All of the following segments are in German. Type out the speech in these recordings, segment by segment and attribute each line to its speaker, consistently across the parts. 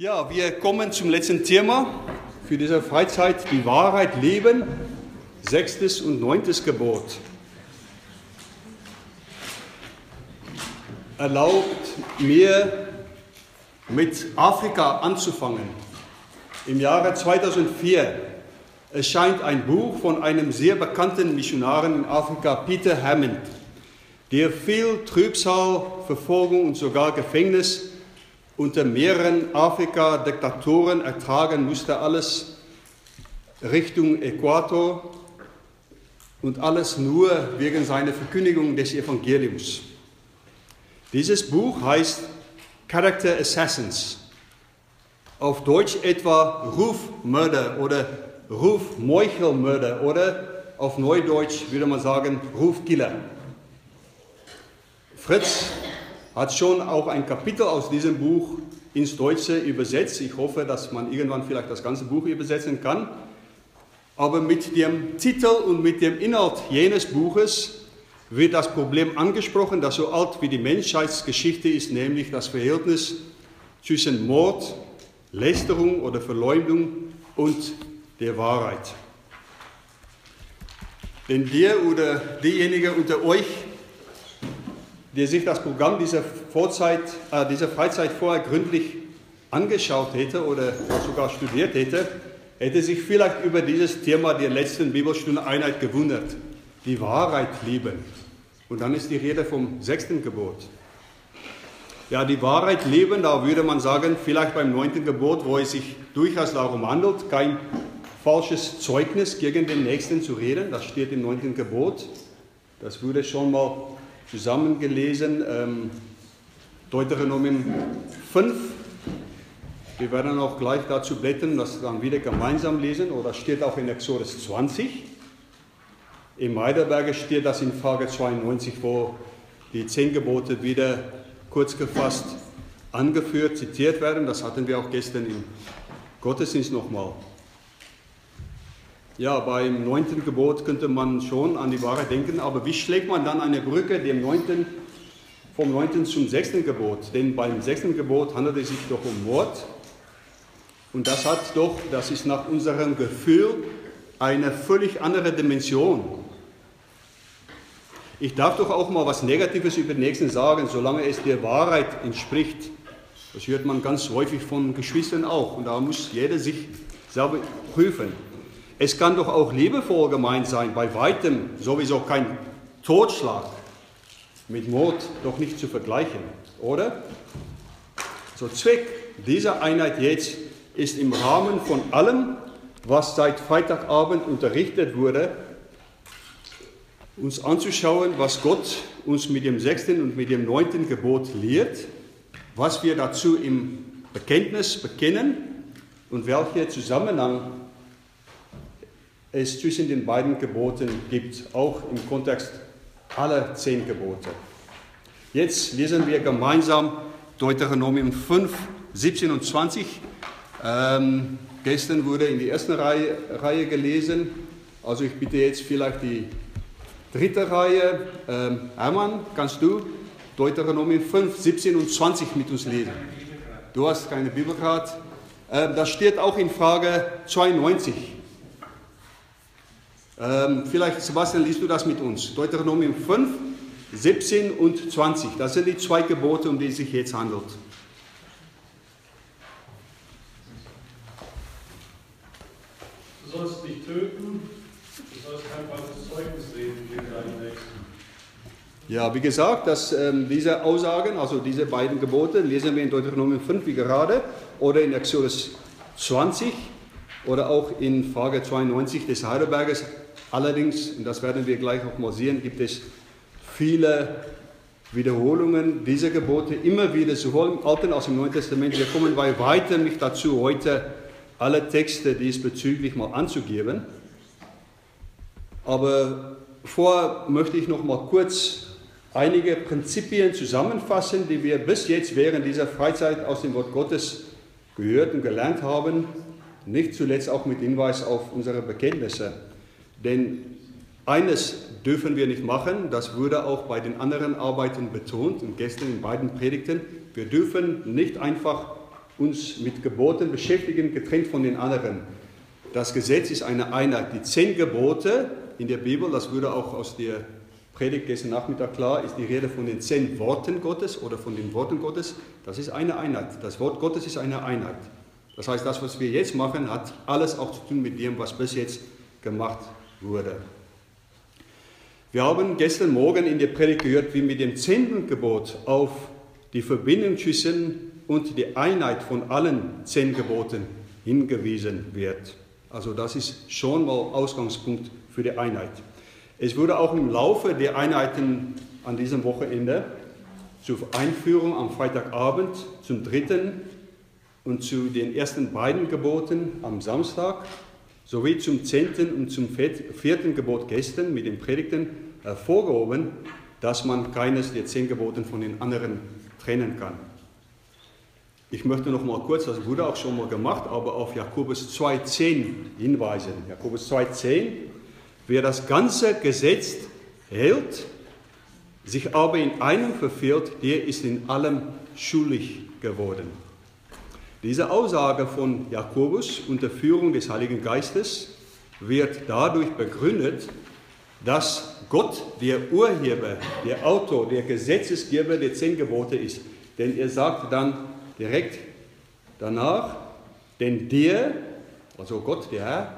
Speaker 1: Ja, wir kommen zum letzten Thema für diese Freizeit, die Wahrheit leben, sechstes und neuntes Gebot. Erlaubt mir mit Afrika anzufangen. Im Jahre 2004 erscheint ein Buch von einem sehr bekannten Missionaren in Afrika, Peter Hammond, der viel Trübsal, Verfolgung und sogar Gefängnis unter mehreren Afrika-Diktatoren ertragen musste, alles Richtung Äquator und alles nur wegen seiner Verkündigung des Evangeliums. Dieses Buch heißt Character Assassins, auf Deutsch etwa Rufmörder oder Rufmeuchelmörder oder auf Neudeutsch würde man sagen Rufkiller. Fritz hat schon auch ein Kapitel aus diesem Buch ins Deutsche übersetzt. Ich hoffe, dass man irgendwann vielleicht das ganze Buch übersetzen kann. Aber mit dem Titel und mit dem Inhalt jenes Buches wird das Problem angesprochen, das so alt wie die Menschheitsgeschichte ist, nämlich das Verhältnis zwischen Mord, Lästerung oder Verleumdung und der Wahrheit. Denn der oder diejenige unter euch, der sich das Programm dieser, Vorzeit, äh, dieser Freizeit vorher gründlich angeschaut hätte oder sogar studiert hätte, hätte sich vielleicht über dieses Thema der letzten Bibelstunde Einheit gewundert. Die Wahrheit lieben. Und dann ist die Rede vom sechsten Gebot. Ja, die Wahrheit leben, da würde man sagen, vielleicht beim neunten Gebot, wo es sich durchaus darum handelt, kein falsches Zeugnis gegen den Nächsten zu reden. Das steht im neunten Gebot. Das wurde schon mal zusammengelesen. Ähm, Deuteronomium 5. Wir werden auch gleich dazu blättern, das dann wieder gemeinsam lesen. Oder steht auch in Exodus 20. Im Heidelberger steht das in Frage 92, wo die zehn Gebote wieder kurz gefasst angeführt, zitiert werden. Das hatten wir auch gestern im Gottesdienst nochmal. Ja, beim neunten Gebot könnte man schon an die Wahrheit denken, aber wie schlägt man dann eine Brücke dem neunten, vom neunten zum sechsten Gebot? Denn beim sechsten Gebot handelt es sich doch um Mord. Und das hat doch, das ist nach unserem Gefühl eine völlig andere Dimension. Ich darf doch auch mal was Negatives über den Nächsten sagen, solange es der Wahrheit entspricht. Das hört man ganz häufig von Geschwistern auch. Und da muss jeder sich selber prüfen. Es kann doch auch liebevoll gemeint sein, bei weitem sowieso kein Totschlag mit Mord doch nicht zu vergleichen, oder? So Zweck dieser Einheit jetzt ist im Rahmen von allem, was seit Freitagabend unterrichtet wurde, uns anzuschauen, was Gott uns mit dem sechsten und mit dem neunten Gebot lehrt, was wir dazu im Bekenntnis bekennen und welcher Zusammenhang es zwischen den beiden Geboten gibt, auch im Kontext aller zehn Gebote. Jetzt lesen wir gemeinsam Deuteronomium 5, 17 und 20. Ähm, gestern wurde in die erste Reihe, Reihe, gelesen, also ich bitte jetzt vielleicht die dritte Reihe. Ähm, Hermann, kannst du Deuteronomium 5, 17 und 20 mit uns lesen? Du hast keine Bibelkarte. Ähm, das steht auch in Frage 92. Ähm, vielleicht, Sebastian, liest du das mit uns? Deuteronomium 5, 17 und 20. Das sind die zwei Gebote, um die es sich jetzt handelt.
Speaker 2: Du sollst nicht töten, du sollst kein falsches Zeugnis reden gegen deinen Nächsten.
Speaker 1: Ja, wie gesagt, dass, ähm, diese Aussagen, also diese beiden Gebote, lesen wir in Deuteronomium 5 wie gerade oder in Exodus 20 oder auch in Frage 92 des Heidelbergers Allerdings, und das werden wir gleich auch mal sehen, gibt es viele Wiederholungen dieser Gebote immer wieder, sowohl im Alten als auch im Neuen Testament. Wir kommen bei weitem nicht dazu, heute alle Texte diesbezüglich mal anzugeben. Aber vorher möchte ich noch mal kurz einige Prinzipien zusammenfassen, die wir bis jetzt während dieser Freizeit aus dem Wort Gottes gehört und gelernt haben, nicht zuletzt auch mit Hinweis auf unsere Bekenntnisse. Denn eines dürfen wir nicht machen, das wurde auch bei den anderen Arbeiten betont und gestern in beiden Predigten, wir dürfen nicht einfach uns mit Geboten beschäftigen, getrennt von den anderen. Das Gesetz ist eine Einheit. Die zehn Gebote in der Bibel, das würde auch aus der Predigt gestern Nachmittag klar, ist die Rede von den zehn Worten Gottes oder von den Worten Gottes. Das ist eine Einheit. Das Wort Gottes ist eine Einheit. Das heißt, das, was wir jetzt machen, hat alles auch zu tun mit dem, was bis jetzt gemacht wurde. Wir haben gestern Morgen in der Predigt gehört, wie mit dem zehnten Gebot auf die Verbindung zwischen und die Einheit von allen zehn Geboten hingewiesen wird. Also das ist schon mal Ausgangspunkt für die Einheit. Es wurde auch im Laufe der Einheiten an diesem Wochenende zur Einführung am Freitagabend zum dritten und zu den ersten beiden Geboten am Samstag sowie zum zehnten und zum vierten Gebot gestern mit den Predigten hervorgehoben, dass man keines der zehn Geboten von den anderen trennen kann. Ich möchte noch mal kurz, das wurde auch schon mal gemacht, aber auf Jakobus 2,10 hinweisen. Jakobus 2,10, wer das ganze Gesetz hält, sich aber in einem verfehlt, der ist in allem schuldig geworden. Diese Aussage von Jakobus unter Führung des Heiligen Geistes wird dadurch begründet, dass Gott der Urheber, der Autor, der Gesetzesgeber der zehn Gebote ist. Denn er sagt dann, direkt danach, denn der, also Gott, der Herr,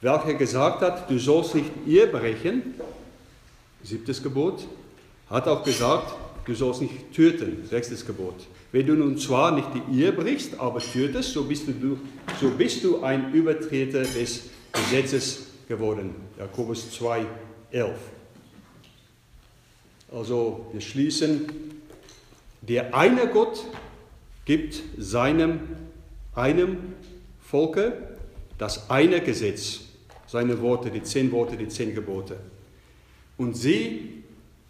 Speaker 1: welcher gesagt hat, du sollst nicht Ehe brechen, siebtes Gebot, hat auch gesagt, du sollst nicht töten, sechstes Gebot. Wenn du nun zwar nicht die Ehe brichst, aber tötest, so bist du, so bist du ein Übertreter des Gesetzes geworden. Jakobus 2, 11. Also wir schließen, der eine Gott gibt seinem einem Volke das eine Gesetz, seine Worte, die zehn Worte, die zehn Gebote. Und sie,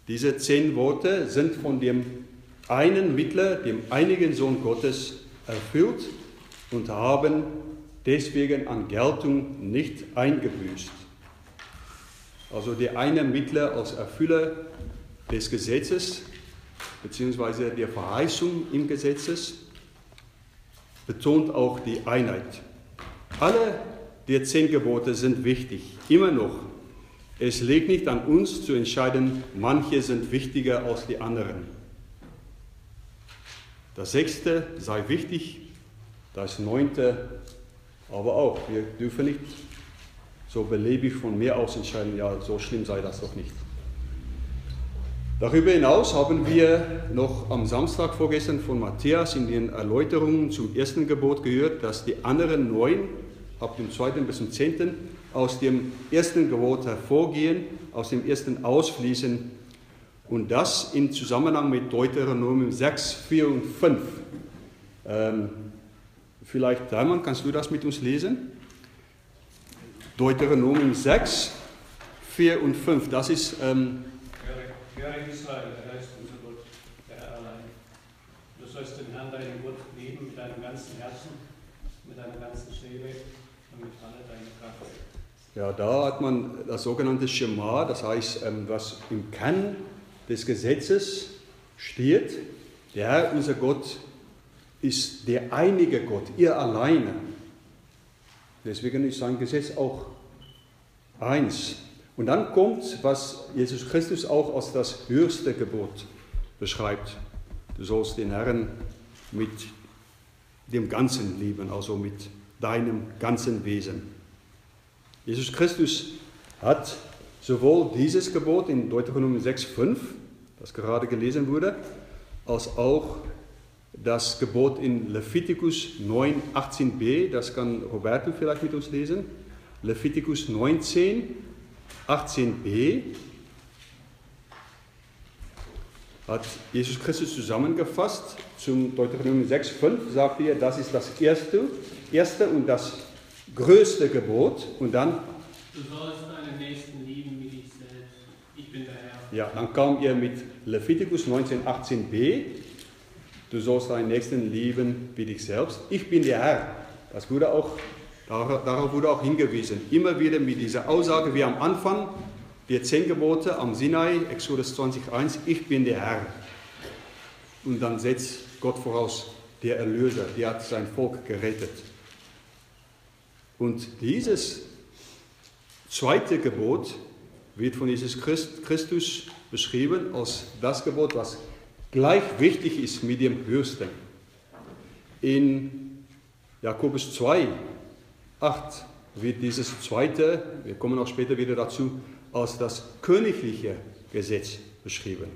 Speaker 1: diese zehn Worte, sind von dem einen Mittler, dem einigen Sohn Gottes, erfüllt und haben deswegen an Geltung nicht eingebüßt. Also der eine Mittler als Erfüller des Gesetzes beziehungsweise der Verheißung im Gesetzes betont auch die Einheit. Alle der zehn Gebote sind wichtig, immer noch. Es liegt nicht an uns zu entscheiden, manche sind wichtiger als die anderen. Das sechste sei wichtig, das neunte aber auch. Wir dürfen nicht so beliebig von mir aus entscheiden, ja, so schlimm sei das doch nicht. Darüber hinaus haben wir noch am Samstag vorgestern von Matthias in den Erläuterungen zum ersten Gebot gehört, dass die anderen neun, ab dem zweiten bis zum zehnten, aus dem ersten Gebot hervorgehen, aus dem ersten ausfließen und das in Zusammenhang mit Deuteronomium 6, 4 und 5. Ähm, vielleicht, Daimann, kannst du das mit uns lesen? Deuteronomium 6, 4 und 5, das ist ähm,
Speaker 2: Höre Israel, der Herr ist unser Gott, der Herr allein. Du sollst den Herrn, deinen Gott, lieben mit deinem ganzen Herzen, mit deiner ganzen Seele und mit aller deiner Kraft.
Speaker 1: Ja, da hat man das sogenannte Schema, das heißt, ähm, was im Kern des Gesetzes steht. Der Herr, unser Gott, ist der einige Gott, ihr alleine. Deswegen ist sein Gesetz auch eins. Und dann kommt, was Jesus Christus auch als das höchste Gebot beschreibt. Du sollst den Herrn mit dem Ganzen lieben, also mit deinem ganzen Wesen. Jesus Christus hat sowohl dieses Gebot in Deuteronomium 6,5, das gerade gelesen wurde, als auch das Gebot in Leviticus 9, 18b, das kann Roberto vielleicht mit uns lesen. Leviticus 19, 18b hat Jesus Christus zusammengefasst. Zum Deuteronomium 6,5 sagt er, das ist das erste, erste und das größte Gebot. Und dann.
Speaker 3: Du sollst deinen Nächsten lieben wie dich selbst. Ich bin der Herr.
Speaker 1: Ja, dann kam er mit Leviticus 19, 18b. Du sollst deinen Nächsten lieben wie dich selbst. Ich bin der Herr. Das wurde auch Darauf wurde auch hingewiesen. Immer wieder mit dieser Aussage wie am Anfang der zehn Gebote am Sinai, Exodus 20.1, ich bin der Herr. Und dann setzt Gott voraus, der Erlöser, der hat sein Volk gerettet. Und dieses zweite Gebot wird von Jesus Christus beschrieben als das Gebot, was gleich wichtig ist mit dem Höchsten. In Jakobus 2, 8 wird dieses zweite, wir kommen auch später wieder dazu, als das königliche Gesetz beschrieben.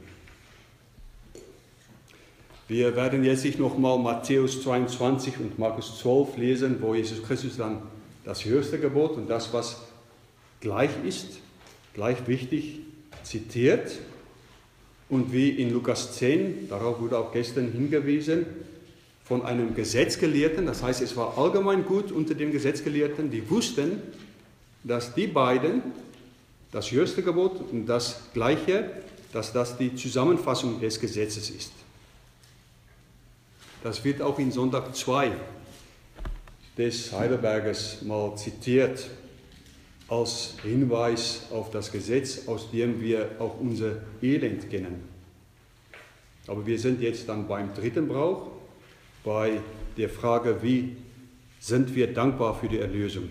Speaker 1: Wir werden jetzt nicht nochmal Matthäus 22 und Markus 12 lesen, wo Jesus Christus dann das höchste Gebot und das, was gleich ist, gleich wichtig, zitiert. Und wie in Lukas 10, darauf wurde auch gestern hingewiesen, von einem Gesetzgelehrten, das heißt, es war allgemein gut unter den Gesetzgelehrten, die wussten, dass die beiden, das höchste Gebot und das gleiche, dass das die Zusammenfassung des Gesetzes ist. Das wird auch in Sonntag 2 des Heidelbergers mal zitiert als Hinweis auf das Gesetz, aus dem wir auch unser Elend kennen. Aber wir sind jetzt dann beim dritten Brauch, bei der Frage, wie sind wir dankbar für die Erlösung.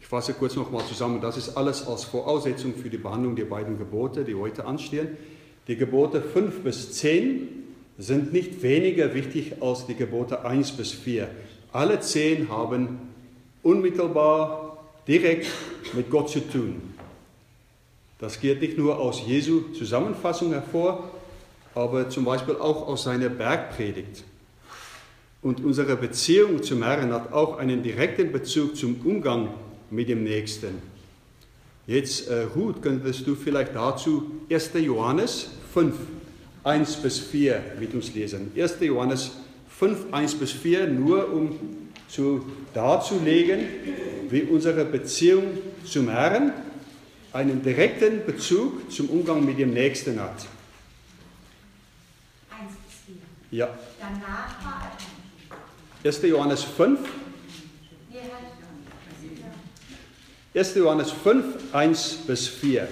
Speaker 1: Ich fasse kurz nochmal zusammen, das ist alles als Voraussetzung für die Behandlung der beiden Gebote, die heute anstehen. Die Gebote 5 bis 10 sind nicht weniger wichtig als die Gebote 1 bis 4. Alle zehn haben unmittelbar, direkt mit Gott zu tun. Das geht nicht nur aus Jesu Zusammenfassung hervor, aber zum Beispiel auch aus seiner Bergpredigt. Und unsere Beziehung zum Herrn hat auch einen direkten Bezug zum Umgang mit dem Nächsten. Jetzt, äh, Ruth, könntest du vielleicht dazu 1. Johannes 5, 1 bis 4 mit uns lesen. 1. Johannes 5, 1 bis 4, nur um zu, darzulegen, wie unsere Beziehung zum Herrn einen direkten Bezug zum Umgang mit dem Nächsten hat.
Speaker 4: 1 bis 4.
Speaker 1: Ja.
Speaker 4: Danach war
Speaker 1: 1. Johannes 5.
Speaker 4: Nee, halt.
Speaker 1: 1. Johannes 5, 1 bis 4.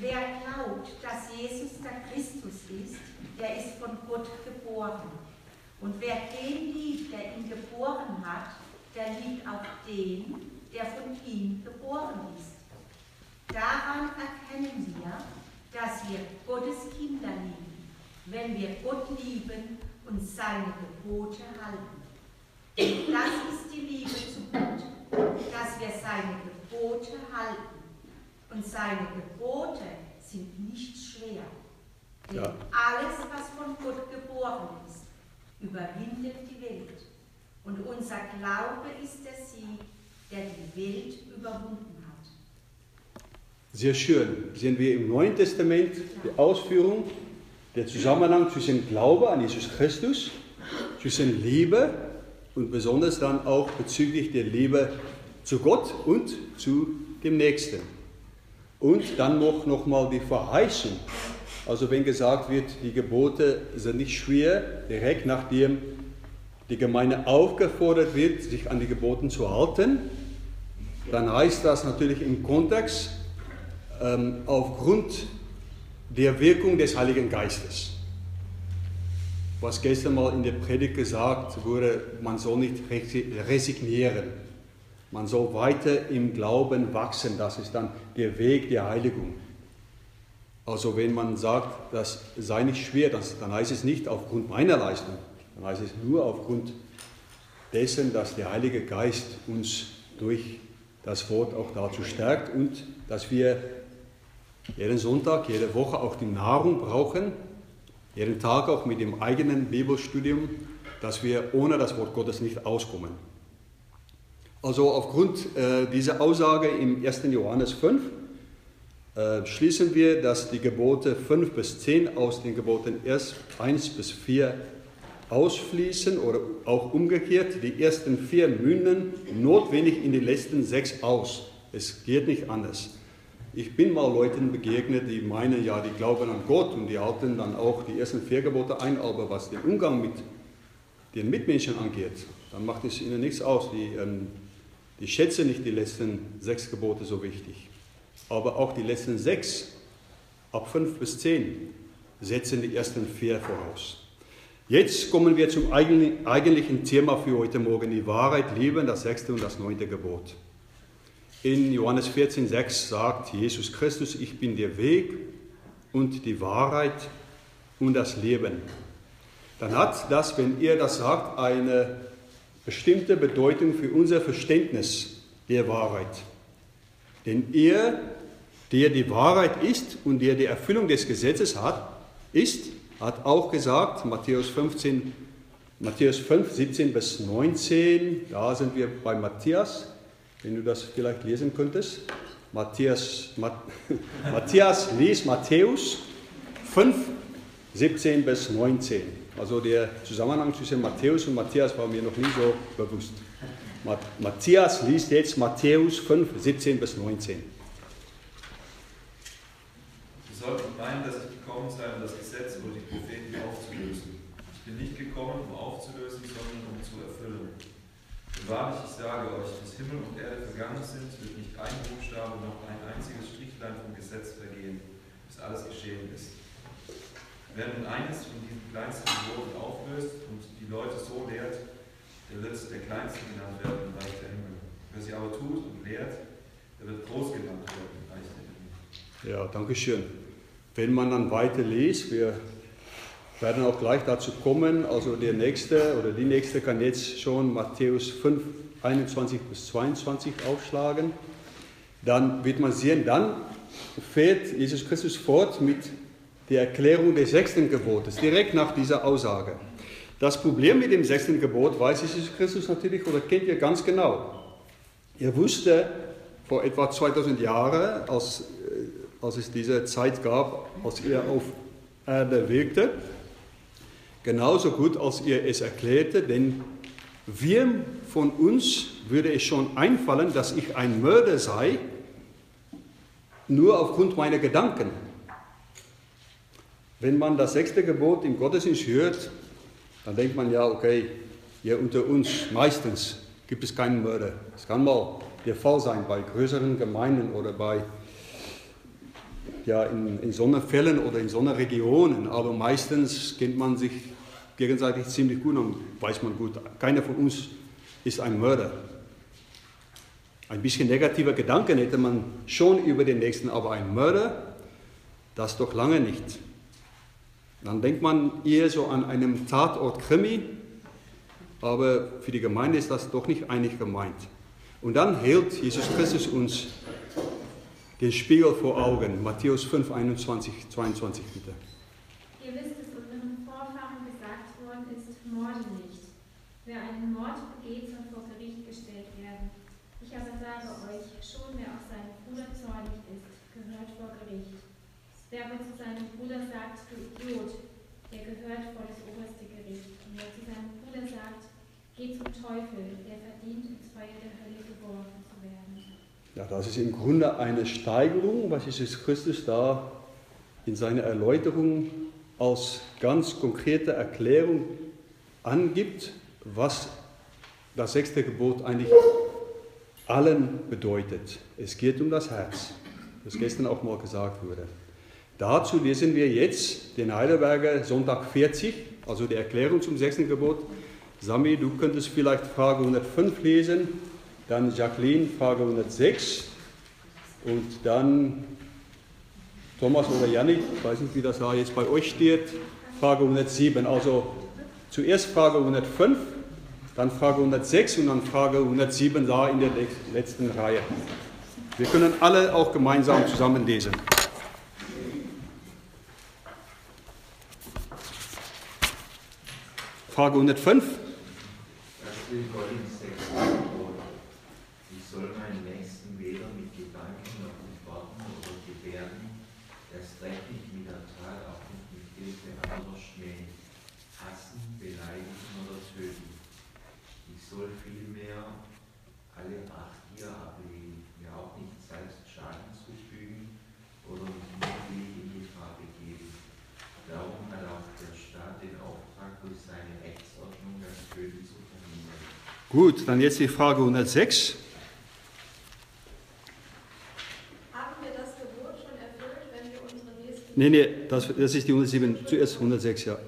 Speaker 4: Wer glaubt, dass Jesus der Christus ist, der ist von Gott geboren. Und wer den liebt, der ihn geboren hat, der liebt auch den, der von ihm geboren ist. Daran erkennen wir, dass wir Gottes Kinder lieben, wenn wir Gott lieben und seine Gebote halten. Das ist die Liebe zu Gott, dass wir seine Gebote halten. Und seine Gebote sind nicht schwer. Denn
Speaker 1: Ja.
Speaker 4: alles, was von Gott geboren ist, überwindet die Welt. Und unser Glaube ist der Sieg, der die Welt überwunden hat.
Speaker 1: Sehr schön. Sehen wir im Neuen Testament die Ausführung, der Zusammenhang zwischen Glaube an Jesus Christus, zwischen Liebe und besonders dann auch bezüglich der Liebe zu Gott und zu dem Nächsten. Und dann noch, noch mal die Verheißung. Also wenn gesagt wird, die Gebote sind nicht schwer, direkt nachdem die Gemeinde aufgefordert wird, sich an die Geboten zu halten, dann heißt das natürlich im Kontext, ähm, aufgrund der Wirkung des Heiligen Geistes. Was gestern mal in der Predigt gesagt wurde, man soll nicht resignieren. Man soll weiter im Glauben wachsen. Das ist dann der Weg der Heiligung. Also wenn man sagt, das sei nicht schwer, dann heißt es nicht aufgrund meiner Leistung, dann heißt es nur aufgrund dessen, dass der Heilige Geist uns durch das Wort auch dazu stärkt und dass wir jeden Sonntag, jede Woche auch die Nahrung brauchen, jeden Tag auch mit dem eigenen Bibelstudium, dass wir ohne das Wort Gottes nicht auskommen. Also aufgrund äh, dieser Aussage im 1. Johannes 5 äh, schließen wir, dass die Gebote 5 bis 10 aus den Geboten 1 bis 4 ausfließen oder auch umgekehrt. Die ersten vier münden notwendig in die letzten sechs aus. Es geht nicht anders. Ich bin mal Leuten begegnet, die meinen, ja, die glauben an Gott und die halten dann auch die ersten vier Gebote ein, aber was den Umgang mit den Mitmenschen angeht, dann macht es ihnen nichts aus. Die ähm, Ich schätze nicht die letzten sechs Gebote so wichtig, aber auch die letzten sechs, ab fünf bis zehn, setzen die ersten vier voraus. Jetzt kommen wir zum eigentlichen Thema für heute Morgen, die Wahrheit lieben, das sechste und das neunte Gebot. In Johannes 14, 6 sagt Jesus Christus, ich bin der Weg und die Wahrheit und das Leben. Dann hat das, wenn ihr das sagt, eine bestimmte Bedeutung für unser Verständnis der Wahrheit. Denn er, der die Wahrheit ist und der die Erfüllung des Gesetzes hat, ist, hat auch gesagt, Matthäus 15, Matthäus 5, 17 bis 19, da sind wir bei Matthias, wenn du das vielleicht lesen könntest. Matthias, Matthias liest Matthäus 5, 17 bis 19. Also der Zusammenhang zwischen Matthäus und Matthias war mir noch nie so bewusst. Matthias liest jetzt Matthäus 5, 17 bis 19.
Speaker 5: Sie sollten meinen, dass ich gekommen sei, um das Gesetz oder die Propheten aufzulösen. Ich bin nicht gekommen, um aufzulösen, sondern um zu erfüllen. Und wahrlich, ich sage euch, bis Himmel und Erde vergangen sind, wird nicht ein Buchstabe noch ein einziges Strichlein vom Gesetz vergehen, bis alles geschehen ist. Wer nun eines von diesen kleinsten Geboten auflöst und die Leute so lehrt, der wird der Kleinste genannt werden im Reich der Himmel. Wer sie aber tut und lehrt, der wird groß genannt werden im Reich der Himmel.
Speaker 1: Ja, danke schön. Wenn man dann weiter liest, wir werden auch gleich dazu kommen, also der nächste oder die nächste kann jetzt schon Matthäus 5, 21 bis 22 aufschlagen, dann wird man sehen, dann fährt Jesus Christus fort mit die Erklärung des sechsten Gebotes, direkt nach dieser Aussage. Das Problem mit dem sechsten Gebot weiß Jesus Christus natürlich oder kennt ihr ganz genau. Er wusste vor etwa 2000 Jahren, als, äh, als es diese Zeit gab, als er auf Erde wirkte, genauso gut, als er es erklärte, denn wir von uns würde es schon einfallen, dass ich ein Mörder sei, nur aufgrund meiner Gedanken. Wenn man das sechste Gebot im Gottesdienst hört, dann denkt man ja, okay, hier unter uns meistens gibt es keinen Mörder. Das kann mal der Fall sein bei größeren Gemeinden oder bei ja, in, in Sonnenfällen oder in Sonnenregionen, aber meistens kennt man sich gegenseitig ziemlich gut und weiß man gut, keiner von uns ist ein Mörder. Ein bisschen negativer Gedanken hätte man schon über den Nächsten, aber ein Mörder, das doch lange nicht. Dann denkt man eher so an einem Tatort Krimi, aber für die Gemeinde ist das doch nicht einig gemeint. Und dann hält Jesus Christus uns den Spiegel vor Augen. Matthäus 5, 21, 22 bitte.
Speaker 6: Ihr wisst, dass unseren Vorfahren gesagt worden ist, morde nicht. Wer einen Mord begeht, soll vor Gericht gestellt werden. Ich aber sage euch, schon wer auf seinen Bruder zornig ist, gehört vor Gericht. Wer aber zu seinem Bruder sagt, du Idiot, der gehört vor das oberste Gericht. Und wer zu seinem Bruder sagt, geh zum Teufel, der verdient ins Feuer der Hölle geworfen zu werden.
Speaker 1: Ja, das ist im Grunde eine Steigerung, was Jesus Christus da in seiner Erläuterung als ganz konkrete Erklärung angibt, was das sechste Gebot eigentlich allen bedeutet. Es geht um das Herz, das gestern auch mal gesagt wurde. Dazu lesen wir jetzt den Heidelberger Sonntag 40, also die Erklärung zum sechsten Gebot. Sami, du könntest vielleicht Frage 105 lesen, dann Jacqueline Frage 106 und dann Thomas oder Janik, ich weiß nicht, wie das da jetzt bei euch steht, Frage 107. Also zuerst Frage 105, dann Frage 106 und dann Frage 107 da in der letzten Reihe. Wir können alle auch gemeinsam zusammen Frage 105.
Speaker 7: Das der Staat den Auftrag, durch seine Rechtsordnung das Töten zu verhindern.
Speaker 1: Gut, dann jetzt die Frage 106. Haben wir das
Speaker 6: Gebot schon erfüllt, wenn wir unsere Nächsten... Nee, nee, das, das ist die 107, zuerst 106, ja.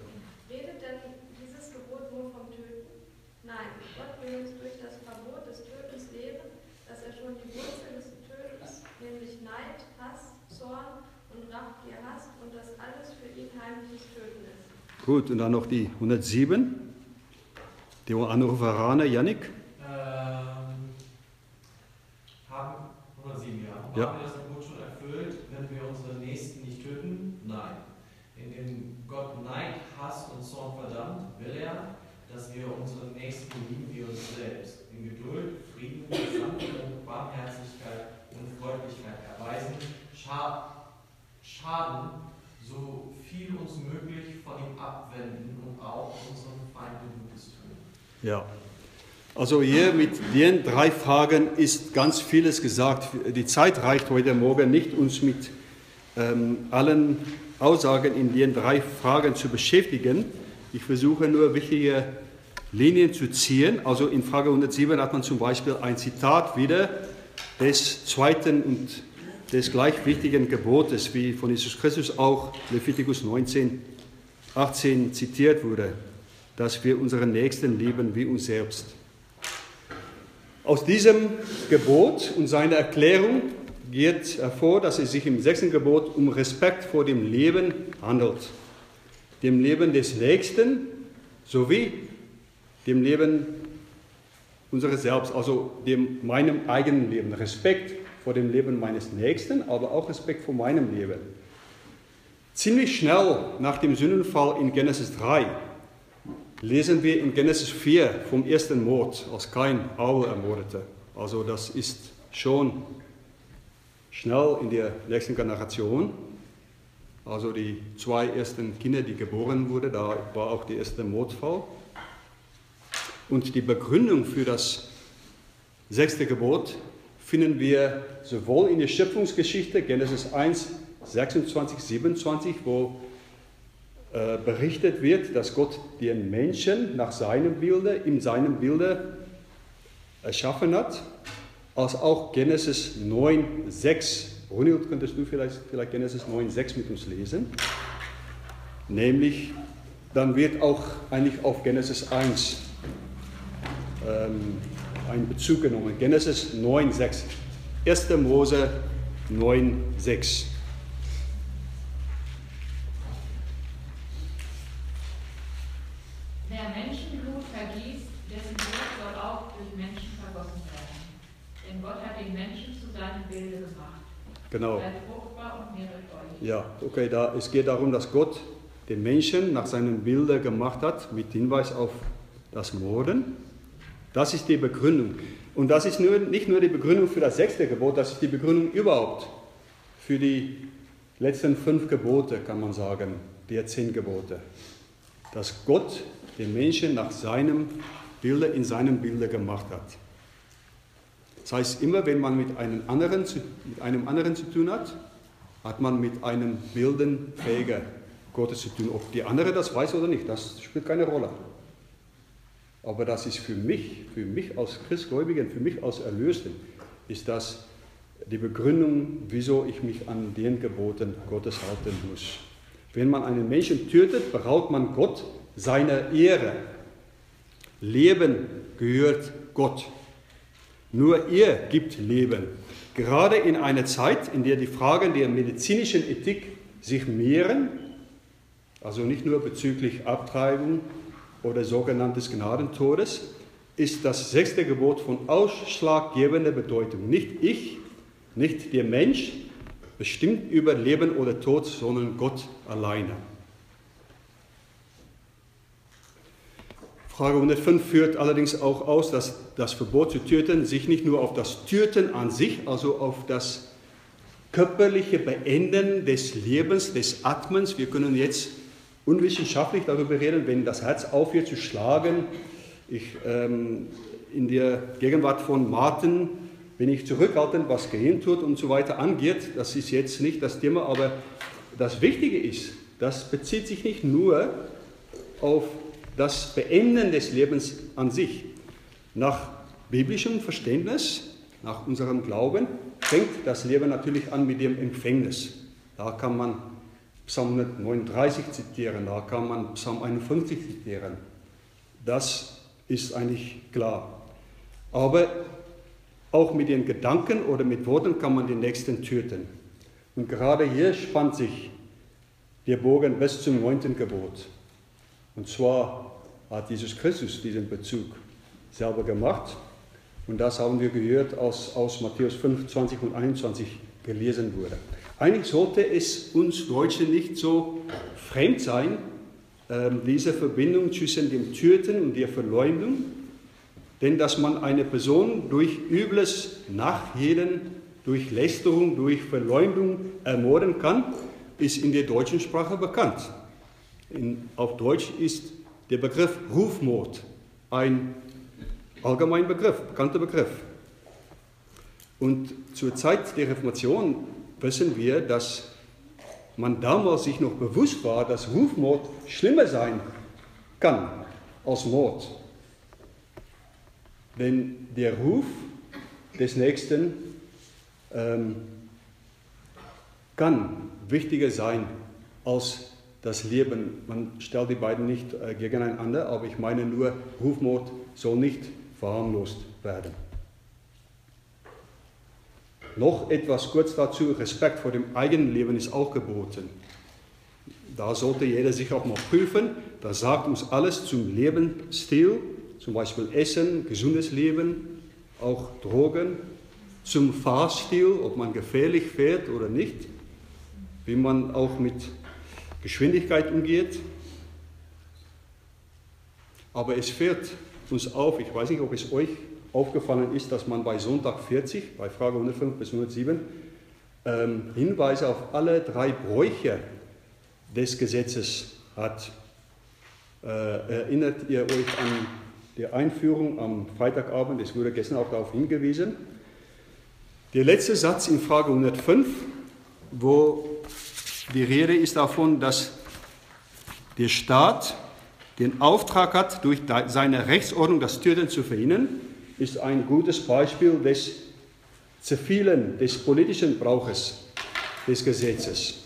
Speaker 1: Gut, und dann noch die 107. Die Anruferaner, Yannick.
Speaker 8: Ähm, haben 107 Jahre.
Speaker 1: Ja.
Speaker 8: Haben wir das Gebot schon erfüllt, wenn wir unsere Nächsten nicht töten? Nein. Indem Gott Neid, Hass und Zorn verdammt, will er, dass wir unsere Nächsten lieben wie uns selbst. In Geduld, Frieden, Sanftmut, Barmherzigkeit und Freundlichkeit erweisen, scha schaden, so viel uns möglich von ihm abwenden und auch unseren Feinden Gutes tun.
Speaker 1: Ja. Also hier mit den drei Fragen ist ganz vieles gesagt. Die Zeit reicht heute Morgen nicht, uns mit ähm, allen Aussagen in den drei Fragen zu beschäftigen. Ich versuche nur wichtige Linien zu ziehen. Also in Frage 107 hat man zum Beispiel ein Zitat wieder des zweiten und des gleich wichtigen Gebotes, wie von Jesus Christus auch Leviticus 19, 18 zitiert wurde, dass wir unseren Nächsten lieben wie uns selbst. Aus diesem Gebot und seiner Erklärung geht hervor, dass es sich im sechsten Gebot um Respekt vor dem Leben handelt, dem Leben des Nächsten sowie dem Leben unseres Selbst, also dem meinem eigenen Leben. Respekt vor dem Leben meines Nächsten, aber auch Respekt vor meinem Leben. Ziemlich schnell nach dem Sündenfall in Genesis 3 lesen wir in Genesis 4 vom ersten Mord, als Kain Abel ermordete. Also das ist schon schnell in der nächsten Generation. Also die zwei ersten Kinder, die geboren wurden, da war auch der erste Mordfall. Und die Begründung für das sechste Gebot finden wir sowohl in der Schöpfungsgeschichte, Genesis 1, 26, 27, wo äh, berichtet wird, dass Gott den Menschen nach seinem Bilde, in seinem Bilde erschaffen hat, als auch Genesis 9, 6. Brunhild, könntest du vielleicht, vielleicht Genesis 9, 6 mit uns lesen? Nämlich, dann wird auch eigentlich auf Genesis 1 ähm, ein Bezug genommen. Genesis 9, 6. 1. Mose 9, 6.
Speaker 9: Wer Menschenblut vergießt, dessen Blut soll auch durch Menschen vergossen werden. Denn Gott hat den Menschen zu seinem Bilde gemacht.
Speaker 1: Genau. Ja, okay, da, es geht darum, dass Gott den Menschen nach seinem Bilde gemacht hat, mit Hinweis auf das Morden. Das ist die Begründung. Und das ist nur, nicht nur die Begründung für das sechste Gebot, das ist die Begründung überhaupt für die letzten fünf Gebote, kann man sagen, der zehn Gebote. Dass Gott den Menschen nach seinem Bilde, in seinem Bilde gemacht hat. Das heißt, immer wenn man mit einem anderen zu, mit einem anderen zu tun hat, hat man mit einem bilden fähiger Gottes zu tun. Ob die andere das weiß oder nicht, das spielt keine Rolle. Aber das ist für mich, für mich als Christgläubigen, für mich als Erlösten, ist das die Begründung, wieso ich mich an den Geboten Gottes halten muss. Wenn man einen Menschen tötet, beraubt man Gott seiner Ehre. Leben gehört Gott. Nur er gibt Leben. Gerade in einer Zeit, in der die Fragen der medizinischen Ethik sich mehren, also nicht nur bezüglich Abtreibung oder sogenanntes Gnadentodes, ist das sechste Gebot von ausschlaggebender Bedeutung. Nicht ich, nicht der Mensch bestimmt über Leben oder Tod, sondern Gott alleine. Frage 105 führt allerdings auch aus, dass das Verbot zu töten sich nicht nur auf das Töten an sich, also auf das körperliche Beenden des Lebens, des Atmens, wir können jetzt unwissenschaftlich darüber reden, wenn das Herz aufhört zu schlagen. Ich, ähm, in der Gegenwart von Martin bin ich zurückhaltend, was Gehirn tut und so weiter angeht. Das ist jetzt nicht das Thema, aber das Wichtige ist, das bezieht sich nicht nur auf das Beenden des Lebens an sich. Nach biblischem Verständnis, nach unserem Glauben, fängt das Leben natürlich an mit dem Empfängnis. Da kann man Psalm 139 zitieren, da kann man Psalm 51 zitieren. Das ist eigentlich klar. Aber auch mit den Gedanken oder mit Worten kann man den Nächsten töten. Und gerade hier spannt sich der Bogen bis zum neunten Gebot. Und zwar hat Jesus Christus diesen Bezug selber gemacht. Und das haben wir gehört, aus, aus Matthäus 5, 20 und 21 gelesen wurde. Eigentlich sollte es uns Deutschen nicht so fremd sein, ähm, diese Verbindung zwischen dem Töten und der Verleumdung, denn dass man eine Person durch übles Nachjeden, durch Lästerung, durch Verleumdung ermorden kann, ist in der deutschen Sprache bekannt. In, auf Deutsch ist der Begriff Rufmord ein allgemeiner Begriff, bekannter Begriff. Und zur Zeit der Reformation wissen wir, dass man damals sich noch bewusst war, dass Rufmord schlimmer sein kann als Mord. Denn der Ruf des Nächsten ähm, kann wichtiger sein als das Leben. Man stellt die beiden nicht äh, gegeneinander, aber ich meine nur, Rufmord soll nicht verharmlost werden. Noch etwas kurz dazu, Respekt vor dem eigenen Leben ist auch geboten. Da sollte jeder sich auch mal prüfen. Das sagt uns alles zum Lebensstil, zum Beispiel Essen, gesundes Leben, auch Drogen, zum Fahrstil, ob man gefährlich fährt oder nicht, wie man auch mit Geschwindigkeit umgeht. Aber es fährt uns auf, ich weiß nicht, ob es euch aufgefallen ist, dass man bei Sonntag 40, bei Frage 105 bis 107, ähm, Hinweise auf alle drei Bräuche des Gesetzes hat. Äh, erinnert ihr euch an die Einführung am Freitagabend? Es wurde gestern auch darauf hingewiesen. Der letzte Satz in Frage 105, wo die Rede ist davon, dass der Staat den Auftrag hat, durch seine Rechtsordnung das Töten zu verhindern, ist ein gutes Beispiel des zivilen, des politischen Brauches des Gesetzes.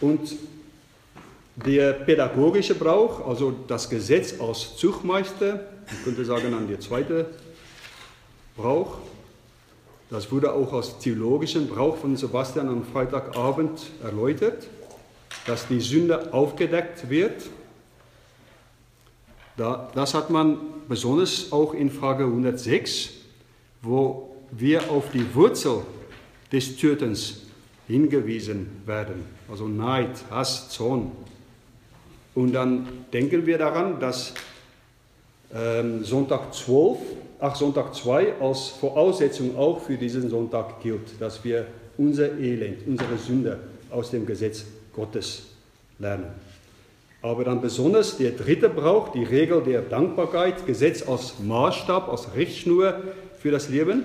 Speaker 1: Und der pädagogische Brauch, also das Gesetz als Zuchtmeister, man könnte sagen dann der zweite Brauch, das wurde auch als theologischen Brauch von Sebastian am Freitagabend erläutert, dass die Sünde aufgedeckt wird. Das hat man besonders auch in Frage 106, wo wir auf die Wurzel des Tötens hingewiesen werden. Also Neid, Hass, Zorn. Und dann denken wir daran, dass ähm, Sonntag 12, ach Sonntag 2 als Voraussetzung auch für diesen Sonntag gilt, dass wir unser Elend, unsere Sünde aus dem Gesetz Gottes lernen. Aber dann besonders der dritte Brauch, die Regel der Dankbarkeit, Gesetz als Maßstab, als Richtschnur für das Leben.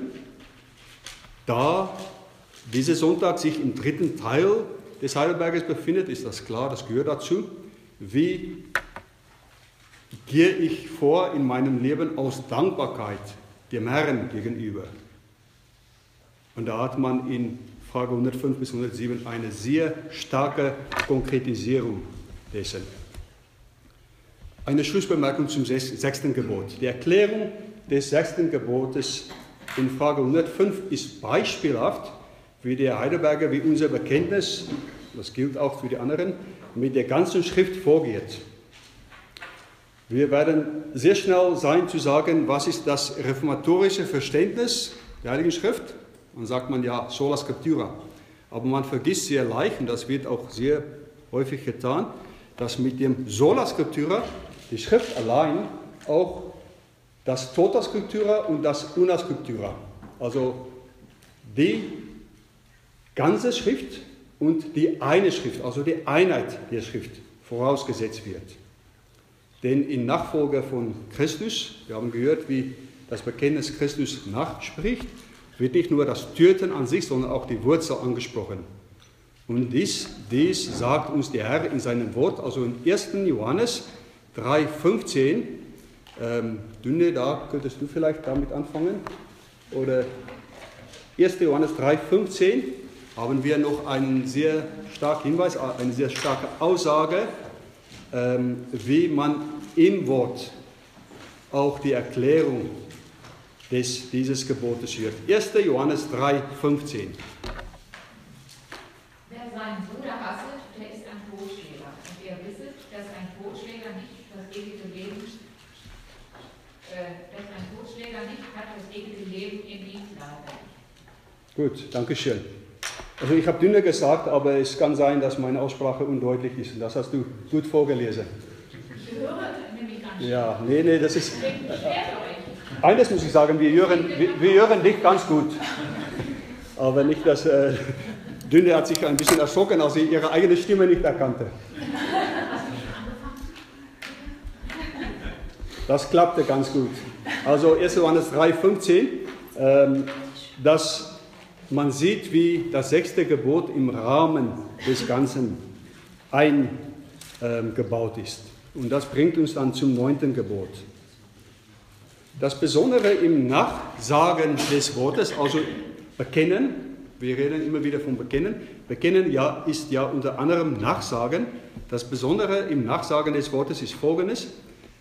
Speaker 1: Da dieser Sonntag sich im dritten Teil des Heidelberges befindet, ist das klar, das gehört dazu. Wie gehe ich vor in meinem Leben aus Dankbarkeit dem Herrn gegenüber? Und da hat man in Frage 105 bis 107 eine sehr starke Konkretisierung dessen. Eine Schlussbemerkung zum sechsten Gebot. Die Erklärung des sechsten Gebotes in Frage 105 ist beispielhaft, wie der Heidelberger, wie unser Bekenntnis, das gilt auch für die anderen, mit der ganzen Schrift vorgeht. Wir werden sehr schnell sein zu sagen, was ist das reformatorische Verständnis der Heiligen Schrift. Dann sagt man ja sola scriptura. Aber man vergisst sehr leicht, und das wird auch sehr häufig getan, dass mit dem sola scriptura die Schrift allein auch das Tota Scriptura und das Una Scriptura, also die ganze Schrift und die eine Schrift, also die Einheit der Schrift vorausgesetzt wird. Denn in Nachfolge von Christus, wir haben gehört, wie das Bekenntnis Christus nachspricht, wird nicht nur das Töten an sich, sondern auch die Wurzel angesprochen. Und dies, dies sagt uns der Herr in seinem Wort, also in 1. Johannes 3,15. Ähm, Dünne, da könntest du vielleicht damit anfangen. Oder 1. Johannes 3,15 haben wir noch einen sehr starken Hinweis, eine sehr starke Aussage, wie man im Wort auch die Erklärung des, dieses Gebotes hört. 1. Johannes 3, 15.
Speaker 9: Wer seinen Bruder hasset, der ist ein Totschläger. Und ihr wisset, dass ein Totschläger nicht das ewige Leben, äh, dass ein Totschläger nicht hat das ewige Leben in ihm bleibt.
Speaker 1: Gut, danke schön. Also ich habe dünner gesagt, aber es kann sein, dass meine Aussprache undeutlich ist. Das hast du gut vorgelesen.
Speaker 9: Ich höre nämlich ganz.
Speaker 1: Ja, nee, nee, das ist.
Speaker 9: Euch.
Speaker 1: Eines muss ich sagen, wir hören, wir, wir hören dich ganz gut. Aber nicht, dass äh, Dünne hat sich ein bisschen erschrocken, als sie ihre eigene Stimme nicht erkannte. Das klappte ganz gut. Also 1. Johannes 3,15, ähm, dass man sieht, wie das sechste Gebot im Rahmen des Ganzen eingebaut ist. Und das bringt uns dann zum neunten Gebot. Das Besondere im Nachsagen des Wortes, also bekennen, wir reden immer wieder vom Bekennen, bekennen ja, ist ja unter anderem Nachsagen. Das Besondere im Nachsagen des Wortes ist folgendes.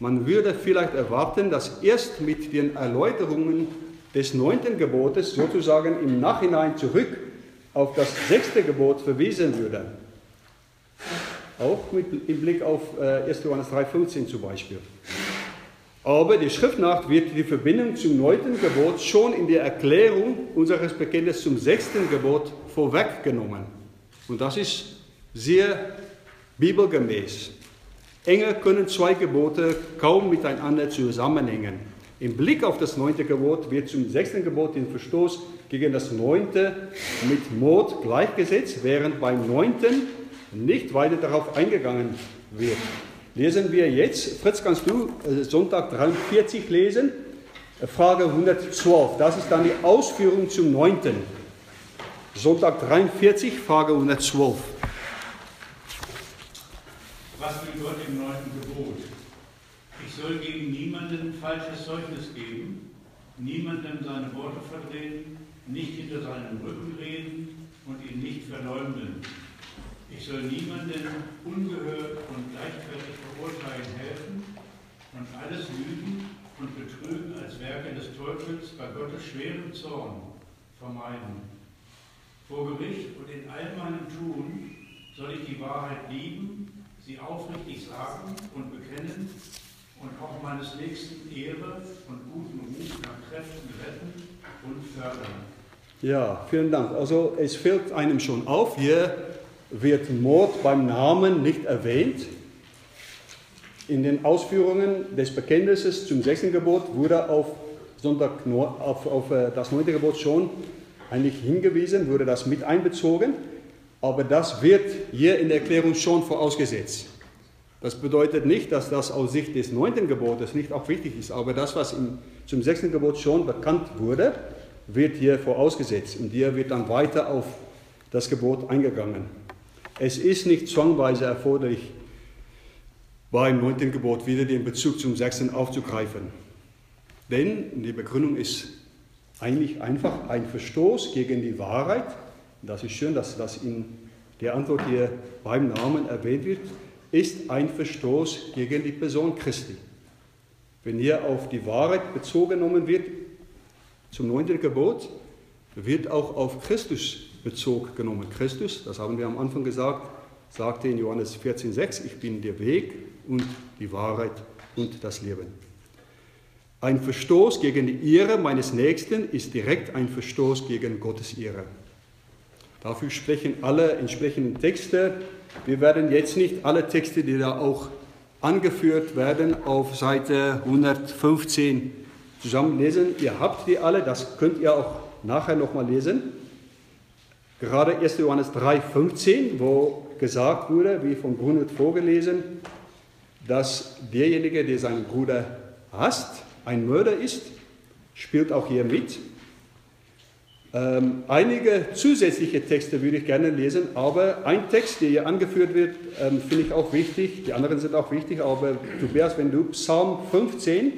Speaker 1: Man würde vielleicht erwarten, dass erst mit den Erläuterungen des neunten Gebotes sozusagen im Nachhinein zurück auf das sechste Gebot verwiesen würde. Auch mit, im Blick auf äh, 1. Johannes 3,15 zum Beispiel. Aber die Schrift nach wird die Verbindung zum neunten Gebot schon in der Erklärung unseres Bekenntnisses zum sechsten Gebot vorweggenommen. Und das ist sehr bibelgemäß. Enger können zwei Gebote kaum miteinander zusammenhängen. Im Blick auf das neunte Gebot wird zum sechsten Gebot den Verstoß gegen das neunte mit Mord gleichgesetzt, während beim neunten nicht weiter darauf eingegangen wird. Lesen wir jetzt, Fritz, kannst du äh, Sonntag 43 lesen? Frage 112, das ist dann die Ausführung zum neunten. Sonntag 43, Frage 112.
Speaker 10: Was will Gott im neunten Gebot? Ich soll gegen niemanden falsches Zeugnis geben, niemandem seine Worte verdrehen, nicht hinter seinem Rücken reden und ihn nicht verleumden. Ich soll niemanden ungehört und leichtfertig verurteilen helfen und alles Lügen und Betrügen als Werke des Teufels bei Gottes schwerem Zorn vermeiden. Vor Gericht und in all meinem Tun soll ich die Wahrheit lieben, sie aufrichtig sagen und bekennen und auch meines Nächsten Ehre und guten Ruf nach Kräften retten und fördern.
Speaker 1: Ja, vielen Dank. Also es fällt einem schon auf, hier wird Mord beim Namen nicht erwähnt. In den Ausführungen des Bekenntnisses zum sechsten Gebot wurde auf, Sonntag, auf, auf äh, das neunte Gebot schon eigentlich hingewiesen, wurde das mit einbezogen, aber das wird hier in der Erklärung schon vorausgesetzt. Das bedeutet nicht, dass das aus Sicht des neunten Gebotes nicht auch wichtig ist, aber das, was im, zum sechsten Gebot schon bekannt wurde, wird hier vorausgesetzt und hier wird dann weiter auf das Gebot eingegangen. Es ist nicht zwangweise erforderlich, beim neunten Gebot wieder den Bezug zum sechsten aufzugreifen. Denn die Begründung ist eigentlich einfach ein Verstoß gegen die Wahrheit. Das ist schön, dass das in der Antwort hier beim Namen erwähnt wird, ist ein Verstoß gegen die Person Christi. Wenn hier auf die Wahrheit bezogen genommen wird, zum neunten Gebot, wird auch auf Christus Bezug genommen. Christus, das haben wir am Anfang gesagt, sagte in Johannes 14,6, ich bin der Weg und die Wahrheit und das Leben. Ein Verstoß gegen die Ehre meines Nächsten ist direkt ein Verstoß gegen Gottes Ehre. Dafür sprechen alle entsprechenden Texte. Wir werden jetzt nicht alle Texte, die da auch angeführt werden, auf Seite 115 zusammenlesen. Ihr habt die alle, das könnt ihr auch nachher nochmal lesen. Gerade 1. Johannes 3,15, wo gesagt wurde, wie von Brunert vorgelesen, dass derjenige, der seinen Bruder hasst, ein Mörder ist, spielt auch hier mit. Ähm, einige zusätzliche Texte würde ich gerne lesen, aber ein Text, der hier angeführt wird, ähm, finde ich auch wichtig. Die anderen sind auch wichtig, aber Tobias, wenn du Psalm 15,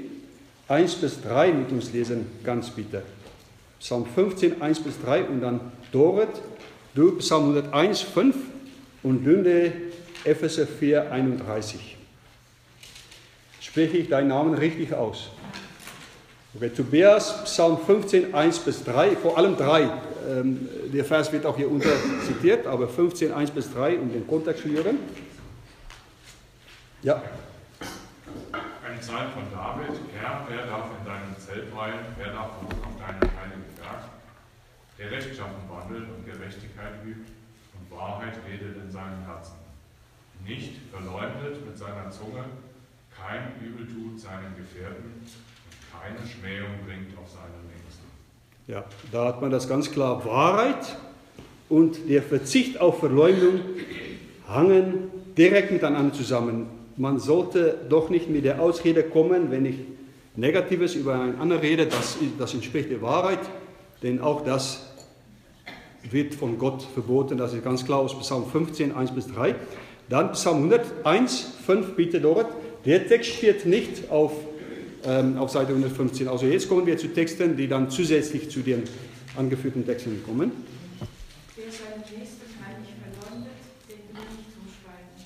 Speaker 1: 1 bis 3 mit uns lesen kannst, bitte. Psalm 15, 1 bis 3 und dann Dorit du Psalm 101, 5 und Dünde Epheser 4, 31. Spreche ich deinen Namen richtig aus? Okay, Tobias, Psalm 15, 1 bis 3, vor allem 3. Ähm, der Vers wird auch hier unter zitiert, aber 15, 1 bis 3, um den Kontext zu hören. Ja.
Speaker 11: Ein Psalm von David, Herr, wer darf in deinem Zelt weilen, wer darf wohnen auf deinem heiligen Berg, der rechtschaffen wandelt und Gerechtigkeit übt und Wahrheit redet in seinem Herzen, nicht verleumdet mit seiner Zunge, kein Übel tut seinen Gefährten keine Schmähung bringt auf seinen Nächsten.
Speaker 1: Ja, da hat man das ganz klar. Wahrheit und der Verzicht auf Verleumdung hangen direkt miteinander zusammen. Man sollte doch nicht mit der Ausrede kommen, wenn ich Negatives über einen anderen rede, das, das entspricht der Wahrheit, denn auch das wird von Gott verboten, das ist ganz klar aus Psalm 15, 1 bis 3. Dann Psalm 101, 5 bitte dort. Der Text steht nicht auf, ähm, auf Seite 115. Also jetzt kommen wir zu Texten, die dann zusätzlich zu den angeführten Texten kommen.
Speaker 9: Wer seinen Nächsten heimlich verleumdet, den will ich zum Schweigen.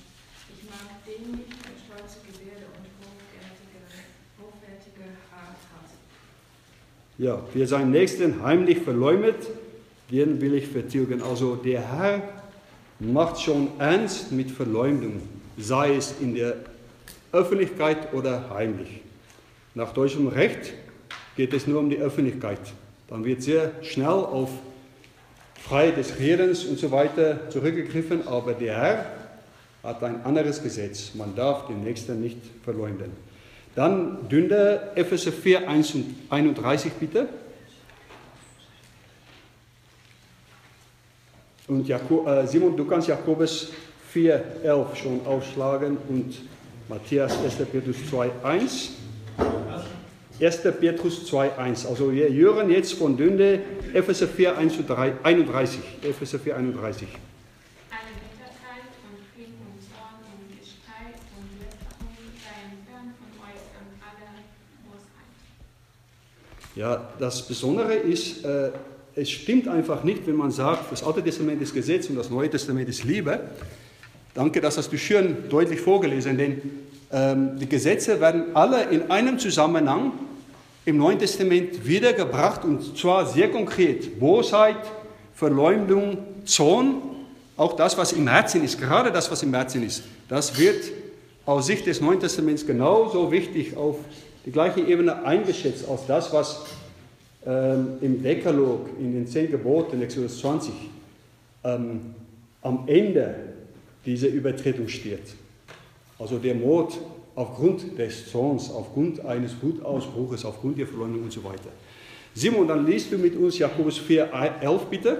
Speaker 9: Ich mag den nicht, der stolze Gebärde und hochwertige, hochwertige Art hat.
Speaker 1: Ja, wer seinen Nächsten heimlich verleumdet, den will ich vertilgen. Also der Herr macht schon ernst mit Verleumdung, sei es in der Öffentlichkeit oder heimlich. Nach deutschem Recht geht es nur um die Öffentlichkeit. Dann wird sehr schnell auf Freiheit des Redens und so weiter zurückgegriffen, aber der Herr hat ein anderes Gesetz. Man darf den Nächsten nicht verleumden. Dann Dünde Epheser 4, 31 bitte. Und äh, Simon, du kannst Jakobus 4, 11 schon aufschlagen und Matthias 1. Petrus 2, 1. 1. Petrus 2, 1. Also wir hören jetzt von Dünde Epheser 4, 1 3, 31. Epheser 4, 31.
Speaker 6: Alle Bitterkeit und Krieg und Zorn und Gestreit und Lästerung seien fern von euch an alle Bosheit.
Speaker 1: Ja, das Besondere ist, äh, es stimmt einfach nicht, wenn man sagt, das Alte Testament ist Gesetz und das Neue Testament ist Liebe. Danke, dass das du schön deutlich vorgelesen, denn ähm, die Gesetze werden alle in einem Zusammenhang im Neuen Testament wiedergebracht und zwar sehr konkret. Bosheit, Verleumdung, Zorn, auch das, was im Herzen ist, gerade das, was im Herzen ist, das wird aus Sicht des Neuen Testaments genauso wichtig auf die gleiche Ebene eingeschätzt als das, was ähm, im Dekalog, in den zehn Geboten, Exodus 20, ähm, am Ende dieser Übertretung steht. Also der Mord aufgrund des Zorns, aufgrund eines Wutausbruches, aufgrund der Verleumdung und so weiter. Simon, dann liest du mit uns Jakobus 4, 11 bitte.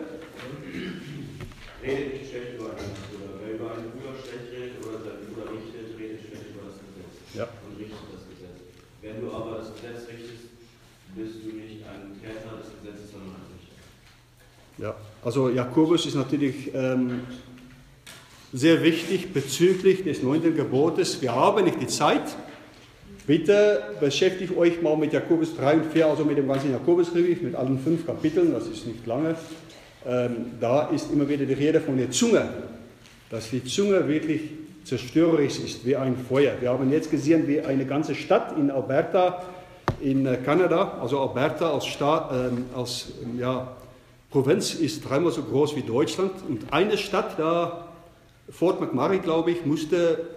Speaker 12: Redet nicht schlecht über einen Bruder. Wer über einen Bruder schlecht redet oder seinen Bruder richtet, redet schlecht über das Gesetz
Speaker 1: Ja.
Speaker 12: und richtet das Gesetz. Wenn du aber das Gesetz richtest, bist du nicht ein Täter des Gesetzes, sondern ein Richter.
Speaker 1: Ja, also Jakobus ist natürlich ähm, sehr wichtig bezüglich des neunten Gebotes. Wir haben nicht die Zeit. Bitte beschäftigt euch mal mit Jakobus 3 und 4, also mit dem ganzen Jakobusbrief, mit allen fünf Kapiteln, das ist nicht lange. Ähm, da ist immer wieder die Rede von der Zunge, dass die Zunge wirklich zerstörerisch ist, wie ein Feuer. Wir haben jetzt gesehen, wie eine ganze Stadt in Alberta, in äh, Kanada, also Alberta als, Staat, ähm, als ähm, ja, Provinz ist dreimal so groß wie Deutschland und eine Stadt da, Fort McMurray, glaube ich, musste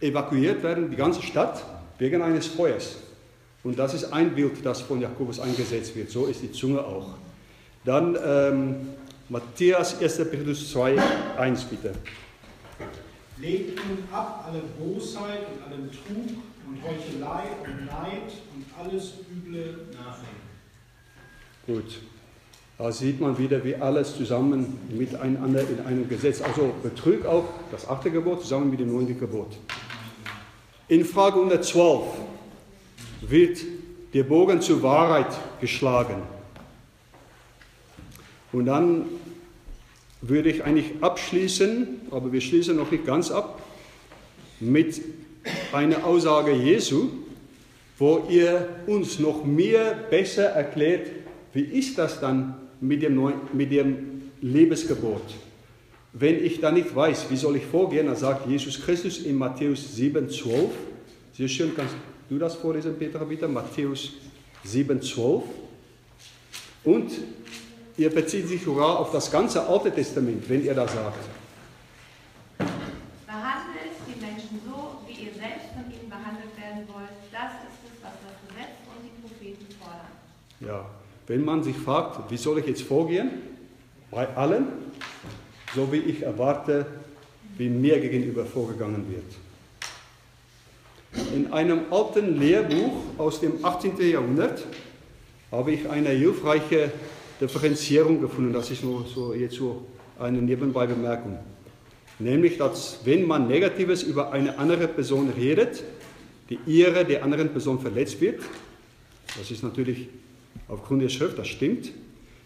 Speaker 1: evakuiert werden, die ganze Stadt, wegen eines Feuers. Und das ist ein Bild, das von Jakobus eingesetzt wird. So ist die Zunge auch. Dann ähm, Matthäus 1. Petrus 2, 1 bitte.
Speaker 13: Legt nun ab alle Bosheit und allen Trug und Heuchelei und Neid und alles üble Nachdenken.
Speaker 1: Gut. Da sieht man wieder, wie alles zusammen miteinander in einem Gesetz, also Betrug auch, das achte Gebot zusammen mit dem neunten Gebot. In Frage 112 wird der Bogen zur Wahrheit geschlagen. Und dann würde ich eigentlich abschließen, aber wir schließen noch nicht ganz ab, mit einer Aussage Jesu, wo ihr uns noch mehr besser erklärt, wie ist das dann mit dem, Neu mit dem Lebensgebot. wenn ich da nicht weiß, wie soll ich vorgehen, dann sagt Jesus Christus in Matthäus 7, 12. Sehr schön, kannst du das vorlesen, Peter, bitte? Matthäus 7, 12. Und ihr bezieht sich sogar auf das ganze Alte Testament, wenn ihr das sagt.
Speaker 14: Behandelt die Menschen so, wie ihr selbst von ihnen behandelt werden wollt. Das ist es, was das Gesetz und die Propheten fordern.
Speaker 1: Ja, wenn man sich fragt, wie soll ich jetzt vorgehen? Bei allen, so wie ich erwarte, wie mir gegenüber vorgegangen wird. In einem alten Lehrbuch aus dem 18. Jahrhundert habe ich eine hilfreiche Differenzierung gefunden. Das ist nur so jetzt so eine Nebenbei-Bemerkung. Nämlich, dass wenn man Negatives über eine andere Person redet, die Ehre der anderen Person verletzt wird. Das ist natürlich aufgrund der Schrift, das stimmt.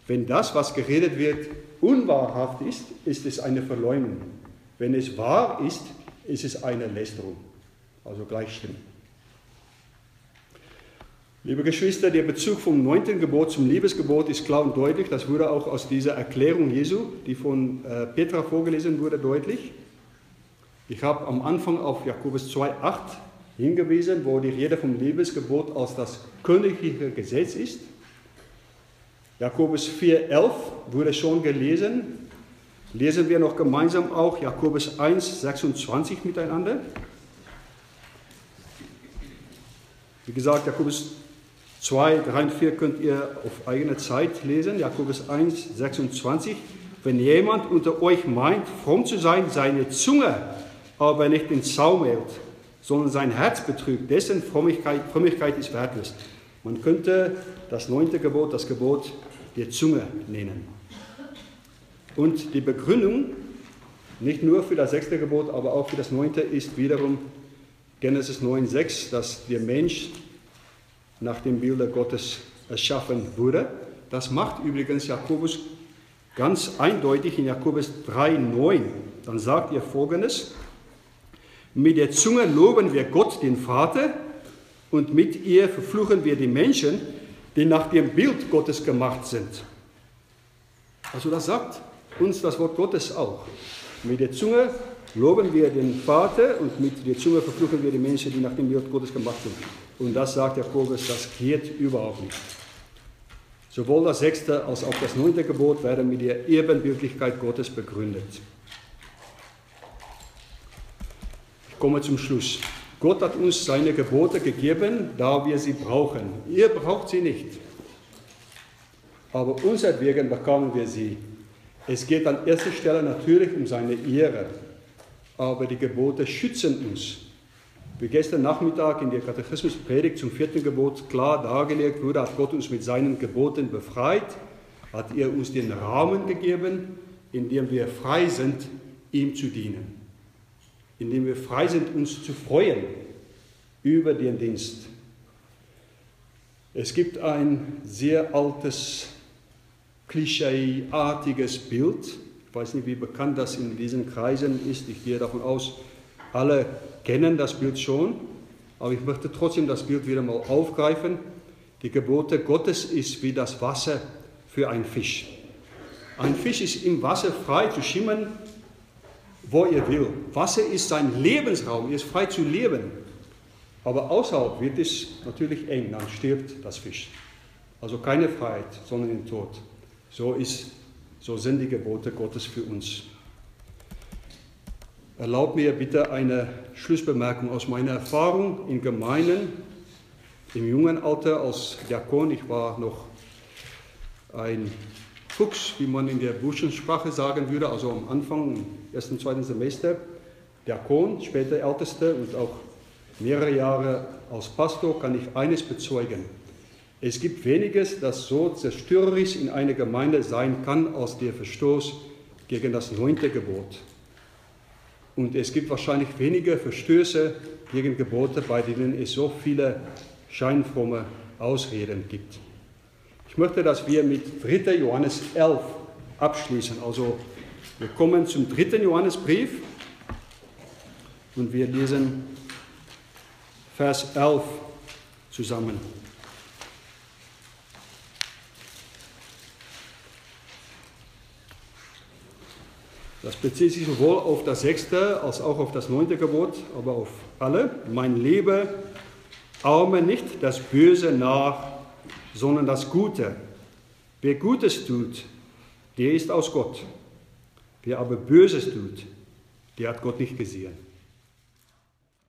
Speaker 1: Wenn das, was geredet wird, unwahrhaft ist, ist es eine Verleumdung. Wenn es wahr ist, ist es eine Lästerung. Also gleich stimmen. Liebe Geschwister, der Bezug vom neunten Gebot zum Liebesgebot ist klar und deutlich. Das wurde auch aus dieser Erklärung Jesu, die von äh, Petra vorgelesen wurde, deutlich. Ich habe am Anfang auf Jakobus 2,8 hingewiesen, wo die Rede vom Liebesgebot als das königliche Gesetz ist. Jakobus 4,11 wurde schon gelesen. Lesen wir noch gemeinsam auch Jakobus 1,26 miteinander. Wie gesagt, Jakobus 2, 3 und 4 könnt ihr auf eigene Zeit lesen. Jakobus 1, 26. Wenn jemand unter euch meint, fromm zu sein, seine Zunge aber nicht den Zaum hält, sondern sein Herz betrügt, dessen Frömmigkeit, Frömmigkeit ist wertlos. Man könnte das neunte Gebot das Gebot der Zunge nennen. Und die Begründung, nicht nur für das sechste Gebot, aber auch für das neunte, ist wiederum Genesis 9,6, dass der Mensch nach dem Bilde Gottes erschaffen wurde. Das macht übrigens Jakobus ganz eindeutig in Jakobus 3,9. Dann sagt er folgendes: Mit der Zunge loben wir Gott, den Vater, und mit ihr verfluchen wir die Menschen, die nach dem Bild Gottes gemacht sind. Also das sagt uns das Wort Gottes auch. Mit der Zunge loben wir den Vater und mit der Zunge verfluchen wir die Menschen, die nach dem Bild Gottes gemacht sind. Und das sagt Jakobus, das geht überhaupt nicht. Sowohl das sechste als auch das neunte Gebot werden mit der Ebenbildlichkeit Gottes begründet. Ich komme zum Schluss. Gott hat uns seine Gebote gegeben, da wir sie brauchen. Ihr braucht sie nicht. Aber unsertwegen bekamen wir sie. Es geht an erster Stelle natürlich um seine Ehre. Aber die Gebote schützen uns. Wie gestern Nachmittag in der Katechismuspredigt zum vierten Gebot klar dargelegt wurde, hat Gott uns mit seinen Geboten befreit, hat er uns den Rahmen gegeben, in dem wir frei sind, ihm zu dienen indem wir frei sind, uns zu freuen über den Dienst. Es gibt ein sehr altes, klischeeartiges Bild. Ich weiß nicht, wie bekannt das in diesen Kreisen ist. Ich gehe davon aus, alle kennen das Bild schon. Aber ich möchte trotzdem das Bild wieder mal aufgreifen. Die Gebote Gottes ist wie das Wasser für einen Fisch. Ein Fisch ist im Wasser frei zu schimmen, wo er will. Wasser ist sein Lebensraum, er ist frei zu leben. Aber außerhalb wird es natürlich eng, dann stirbt das Fisch. Also keine Freiheit, sondern den Tod. So, ist, so sind die Gebote Gottes für uns. Erlaubt mir bitte eine Schlussbemerkung aus meiner Erfahrung in Gemeinden im jungen Alter als Diakon. Ich war noch ein Fuchs, wie man in der Burschensprache sagen würde, also am Anfang, im ersten, zweiten Semester, Diakon, später Ältester und auch mehrere Jahre als Pastor, kann ich eines bezeugen. Es gibt weniges, das so zerstörerisch in einer Gemeinde sein kann, als der Verstoß gegen das neunte Gebot. Und es gibt wahrscheinlich weniger Verstöße gegen Gebote, bei denen es so viele scheinfromme Ausreden gibt. Ich möchte, dass wir mit 3. Johannes 11 abschließen. Also wir kommen zum 3. Johannesbrief und wir lesen Vers 11 zusammen. Das bezieht sich sowohl auf das sechste als auch auf das neunte Gebot, aber auf alle. Mein Liebe, arme nicht das Böse nach, sondern das Gute. Wer Gutes tut, der ist aus Gott. Wer aber Böses tut, der hat Gott nicht gesehen.